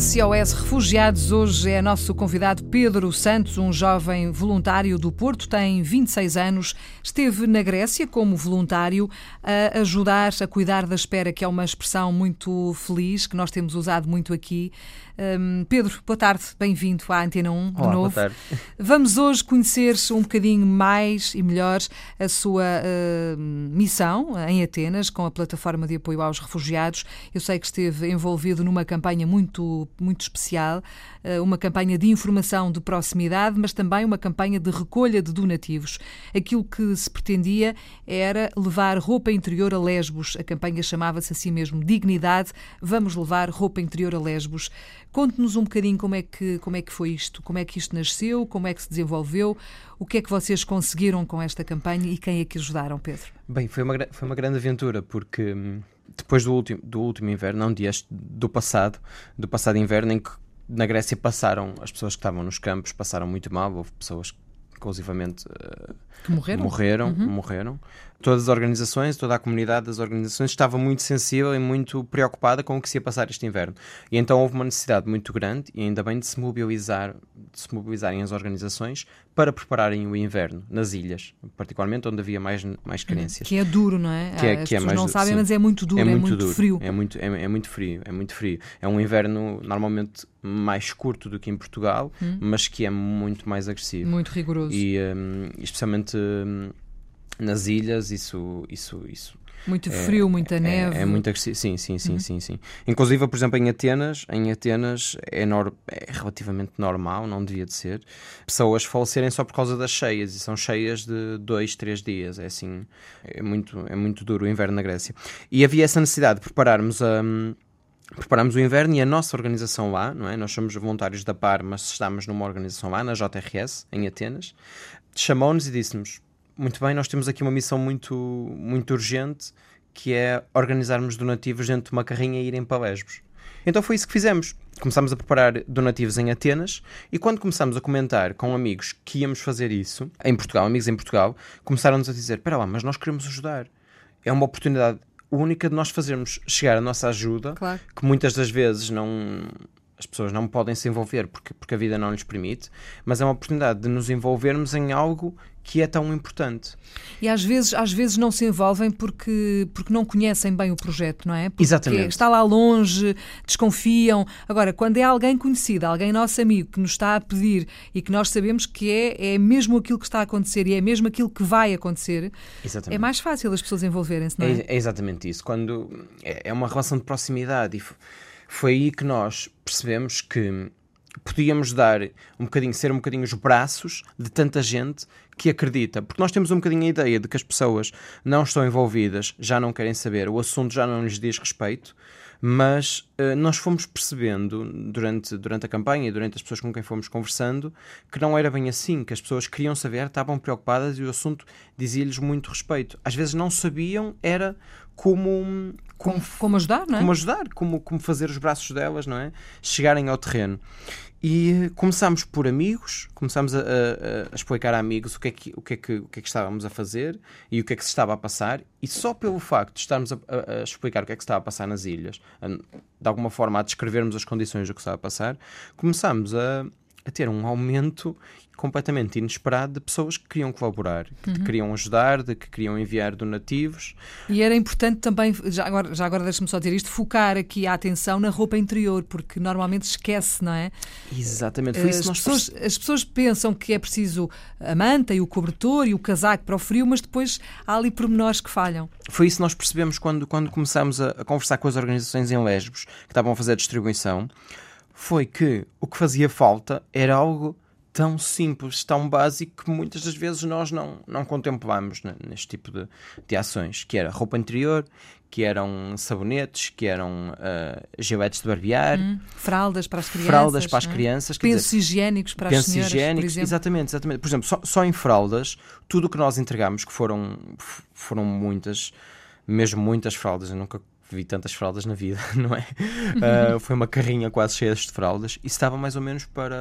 SOS Refugiados. Hoje é nosso convidado Pedro Santos, um jovem voluntário do Porto, tem 26 anos, esteve na Grécia como voluntário a ajudar a cuidar da espera, que é uma expressão muito feliz que nós temos usado muito aqui. Um, Pedro, boa tarde, bem-vindo à Antena 1 de Olá, novo. boa tarde. Vamos hoje conhecer um bocadinho mais e melhor a sua uh, missão em Atenas com a plataforma de apoio aos refugiados. Eu sei que esteve envolvido numa campanha muito, muito especial, uh, uma campanha de informação de proximidade, mas também uma campanha de recolha de donativos. Aquilo que se pretendia era levar roupa interior a Lesbos. A campanha chamava-se assim mesmo Dignidade. Vamos levar roupa interior a Lesbos. Conte-nos um bocadinho como é, que, como é que foi isto, como é que isto nasceu, como é que se desenvolveu, o que é que vocês conseguiram com esta campanha e quem é que ajudaram, Pedro? Bem, foi uma, foi uma grande aventura porque hum, depois do último, do último inverno, não deste, do passado, do passado inverno em que na Grécia passaram, as pessoas que estavam nos campos passaram muito mal, houve pessoas que inclusivamente eh, Que morreram? morreram, morreram. Todas as organizações, toda a comunidade das organizações estava muito sensível e muito preocupada com o que se ia passar este inverno. E então houve uma necessidade muito grande, e ainda bem, de se mobilizar, de se mobilizarem as organizações para prepararem o inverno nas ilhas, particularmente onde havia mais, mais carências. Que é duro, não é? Que é- As que é mais não sabem, sim. mas é muito duro, é muito, duro, frio. É muito, é, é muito frio, é muito frio. É um inverno normalmente mais curto do que em Portugal, Hum. mas que é muito mais agressivo. Muito rigoroso. E hum, especialmente hum, nas ilhas, isso, isso, isso muito frio, muita é- neve. Uhum. É, muito agressivo. Sim, sim, sim, sim, sim. Inclusive, por exemplo, em Atenas, em Atenas é, nor- é relativamente normal, não devia de ser, pessoas falecerem só por causa das cheias, e são cheias de dois, três dias. É assim, é muito, é muito duro o inverno na Grécia. E havia essa necessidade de prepararmos a. Preparamos o inverno e a nossa organização lá, não é? Nós somos voluntários da PAR, mas estamos numa organização lá, na JRS, em Atenas, chamou-nos e disse-nos: Muito bem, nós temos aqui uma missão muito, muito urgente que é organizarmos donativos dentro de uma carrinha e irem para Lesbos. Então foi isso que fizemos. Começámos a preparar donativos em Atenas e quando começámos a comentar com amigos que íamos fazer isso, em Portugal, amigos em Portugal, começaram-nos a dizer: Espera lá, mas nós queremos ajudar. É uma oportunidade única de nós fazermos chegar a nossa ajuda Claro. que muitas das vezes não as pessoas não podem se envolver porque, porque a vida não lhes permite, mas é uma oportunidade de nos envolvermos em algo que é tão importante. E às vezes, às vezes não se envolvem porque, porque não conhecem bem o projeto, não é? Porque Exatamente. está lá longe, desconfiam. Agora, quando é alguém conhecido, alguém nosso amigo que nos está a pedir e que nós sabemos que é, é mesmo aquilo que está a acontecer e é mesmo aquilo que vai acontecer, Exatamente. é mais fácil as pessoas envolverem-se, não é? É, é exatamente isso. Quando é, é uma relação de proximidade e foi aí que nós percebemos que podíamos dar um bocadinho, ser um bocadinho os braços de tanta gente que acredita, porque nós temos um bocadinho a ideia de que as pessoas não estão envolvidas, já não querem saber, o assunto já não lhes diz respeito, mas eh, nós fomos percebendo durante, durante a campanha e durante as pessoas com quem fomos conversando que não era bem assim, que as pessoas queriam saber, estavam preocupadas e o assunto dizia-lhes muito respeito. Às vezes não sabiam, era como, como, Como ajudar, não é? como ajudar, como, como fazer os braços delas, não é? Chegarem ao terreno. E começámos por amigos, começámos a, a- a explicar a amigos o que, é que, o, que é que, o que é que estávamos a fazer e o que é que se estava a passar, e só pelo facto de estarmos a, a- explicar o que é que se estava a passar nas ilhas, de alguma forma a descrevermos as condições do que estava a passar, começámos a, a ter um aumento completamente inesperado de pessoas que queriam colaborar, que queriam ajudar, de que queriam enviar donativos. E era importante também, já agora, já agora deixa-me só dizer isto, focar aqui a atenção na roupa interior, porque normalmente esquece, não é? Exatamente, foi isso As que nós pessoas, as pessoas pensam que é preciso a manta e o cobertor e o casaco para o frio, mas depois há ali pormenores que falham. Foi isso que nós percebemos quando, quando começámos a, a conversar com as organizações em Lesbos que estavam a fazer a distribuição. Foi que o que fazia falta era algo tão simples, tão básico que muitas das vezes nós não, não contemplamos ne- neste tipo de, de ações, que era roupa interior, que eram sabonetes, que eram giletes de barbear, Fraldas para as crianças. fraldas para as é? crianças, Pensos dizer, higiênicos para as pensos senhoras, por higiênicos, exatamente, exatamente. Por exemplo, só, só em fraldas, tudo o que nós entregámos, que foram, foram muitas, mesmo muitas fraldas, eu nunca vi tantas fraldas na vida, não é? Ah, foi uma carrinha quase cheia de fraldas e estava mais ou menos para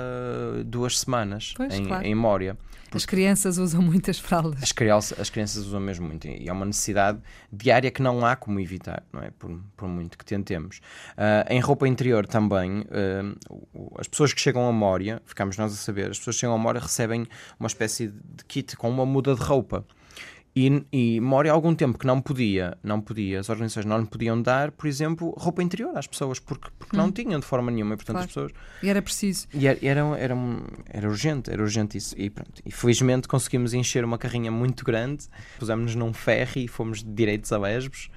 duas semanas Pois, em, claro. em Mória. As crianças usam muitas fraldas. As crianças, as crianças usam mesmo muito e é uma necessidade diária que não há como evitar, não é? Por, por muito que tentemos. Uh, em roupa interior também, uh, as pessoas que chegam a Mória, ficamos nós a saber, as pessoas que chegam a Mória recebem uma espécie de kit com uma muda de roupa. E, e Mória há algum tempo que não podia, não podia, as organizações não podiam dar, por exemplo, roupa interior às pessoas, porque, porque hum. não tinham de forma nenhuma, e portanto claro. as pessoas... E era preciso. E era, era, era, era urgente, era urgente isso, e pronto. E felizmente conseguimos encher uma carrinha muito grande, pusemos-nos num ferry e fomos direitos a Lesbos,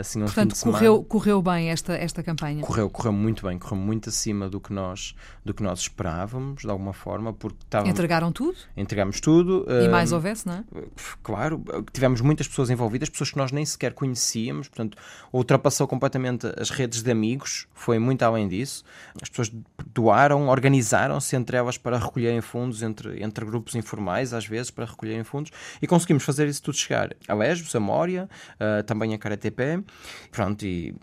assim um Portanto, correu, correu bem esta, esta campanha? Correu, correu muito bem, correu muito acima do que nós, do que nós esperávamos, de alguma forma, porque estávamos... Entregaram tudo? Entregamos tudo. E uh, mais houvesse, não é? Claro, tivemos muitas pessoas envolvidas, pessoas que nós nem sequer conhecíamos, portanto, ultrapassou completamente as redes de amigos, foi muito além disso. As pessoas doaram, organizaram-se entre elas para recolherem fundos, entre, entre grupos informais, às vezes, para recolherem fundos, e conseguimos fazer isso tudo chegar a Lesbos, a Mória, uh, também a Pronto, e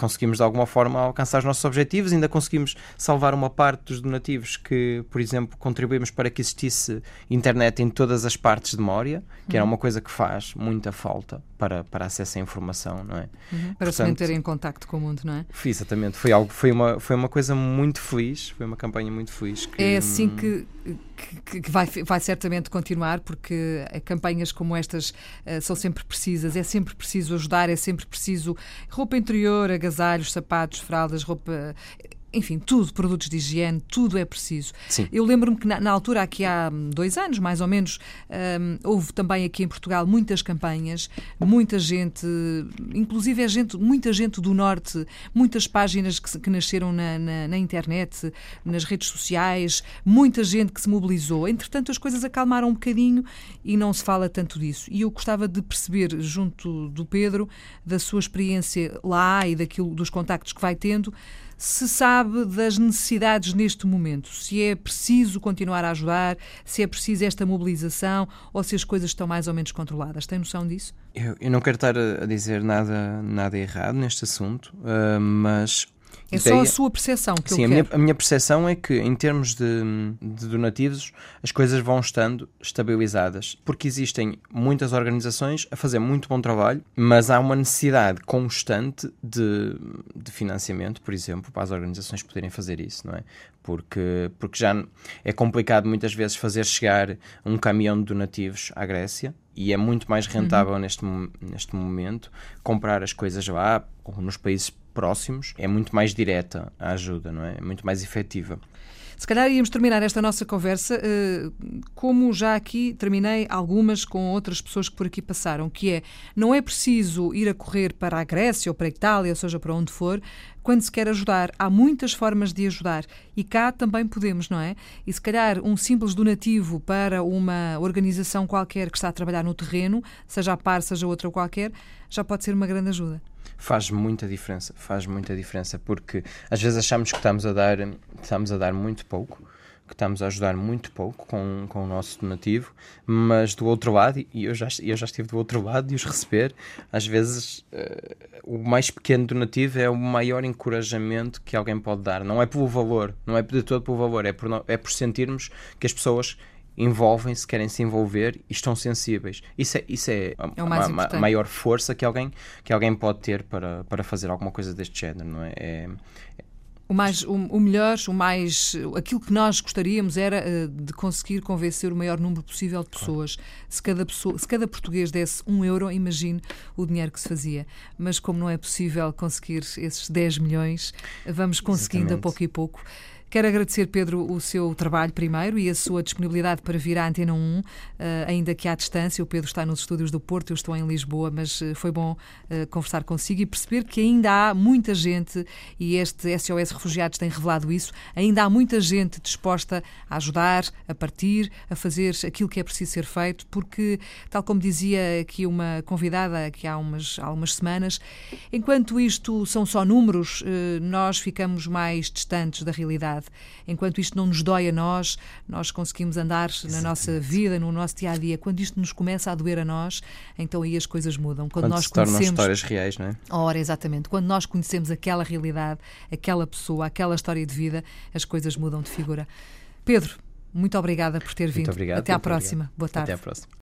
conseguimos de alguma forma alcançar os nossos objetivos, ainda conseguimos salvar uma parte dos donativos que, por exemplo, contribuímos para que existisse internet em todas as partes de Mória, que uhum. era uma coisa que faz muita falta para, para acesso à informação, não é? Uhum. Para se manter em contacto com o mundo, não é? Exatamente, foi algo, foi uma, foi uma coisa muito feliz, foi uma campanha muito feliz. Que, é assim que, que, que, vai, vai certamente continuar, porque campanhas como estas uh, são sempre precisas, é sempre preciso ajudar, é sempre preciso roupa interior, agasalhos, sapatos, fraldas, roupa enfim, tudo, produtos de higiene, tudo é preciso. Sim. Eu lembro-me que na, na, altura, aqui há dois anos, mais ou menos, um, houve também aqui em Portugal muitas campanhas, muita gente, inclusive é gente, muita gente do Norte, muitas páginas que, que nasceram na, na, na, internet, nas redes sociais, muita gente que se mobilizou. Entretanto, as coisas acalmaram um bocadinho e não se fala tanto disso. E eu gostava de perceber, junto do Pedro, da sua experiência lá e daquilo, dos contactos que vai tendo, se sabe das necessidades neste momento, se é preciso continuar a ajudar, se é preciso esta mobilização ou se as coisas estão mais ou menos controladas. Tem noção disso? Eu, eu não quero estar a dizer nada, nada errado neste assunto, uh, mas é só a sua percepção que Sim, eu a minha, a minha percepção é que, em termos de, de, donativos, as coisas vão estando estabilizadas, porque existem muitas organizações a fazer muito bom trabalho, mas há uma necessidade constante de, de financiamento, por exemplo, para as organizações poderem fazer isso, não é? Porque, porque já é complicado muitas vezes fazer chegar um caminhão de donativos à Grécia, e é muito mais rentável uhum. neste, neste momento comprar as coisas lá ou nos países próximos, é muito mais direta a ajuda, não é? É muito mais efetiva. Se calhar íamos terminar esta nossa conversa uh, como já aqui terminei algumas com outras pessoas que por aqui passaram, que é não é preciso ir a correr para a Grécia ou para a Itália, ou seja, para onde for, quando se quer ajudar. Há muitas formas de ajudar e cá também podemos, não é? E se calhar um simples donativo para uma organização qualquer que está a trabalhar no terreno, seja a par, seja outra qualquer, já pode ser uma grande ajuda faz muita diferença, faz muita diferença, porque às vezes achamos que estamos a dar, estamos a dar muito pouco, que estamos a ajudar muito pouco com, com o nosso donativo, mas do outro lado, e eu já, eu já estive do outro lado de os receber, às vezes uh, o mais pequeno donativo é o maior encorajamento que alguém pode dar. Não é pelo valor, não é de todo pelo valor, é por, é por sentirmos que as pessoas envolvem-se, querem se envolver e estão sensíveis. Isso é, isso é, a, é a, maior força que alguém, que alguém pode ter para, para fazer alguma coisa deste género, não é? é o, mais, o, o, melhor, o mais, aquilo que nós gostaríamos era uh, de conseguir convencer o maior número possível de pessoas. Claro. Se, cada pessoa, se cada português desse um euro, imagine o dinheiro que se fazia. Mas como não é possível conseguir esses 10 milhões, vamos conseguindo Exatamente. a pouco e pouco. Quero agradecer, Pedro, o seu trabalho primeiro e a sua disponibilidade para vir à Antena 1, eh, ainda que à distância. O Pedro está nos estúdios do Porto, eu estou em Lisboa, mas eh, foi bom eh, conversar consigo e perceber que ainda há muita gente, e este SOS Refugiados tem revelado isso, ainda há muita gente disposta a ajudar, a partir, a fazer aquilo que é preciso ser feito, porque, tal como dizia aqui uma convidada aqui há umas, semanas, enquanto isto são só números, nós ficamos mais distantes da realidade Enquanto isto não nos dói a nós, nós conseguimos andar Exatamente. na nossa vida, no nosso dia a dia. Quando isto nos começa a doer a nós, então aí as coisas mudam. Quando, Quando nós se conhecemos histórias reais, não é? Ora, exatamente. Quando nós conhecemos aquela realidade, aquela pessoa, aquela história de vida, as coisas mudam de figura. Pedro, muito obrigada por ter vindo. Muito obrigado. Até à próxima. obrigado. Boa tarde. Até à próxima.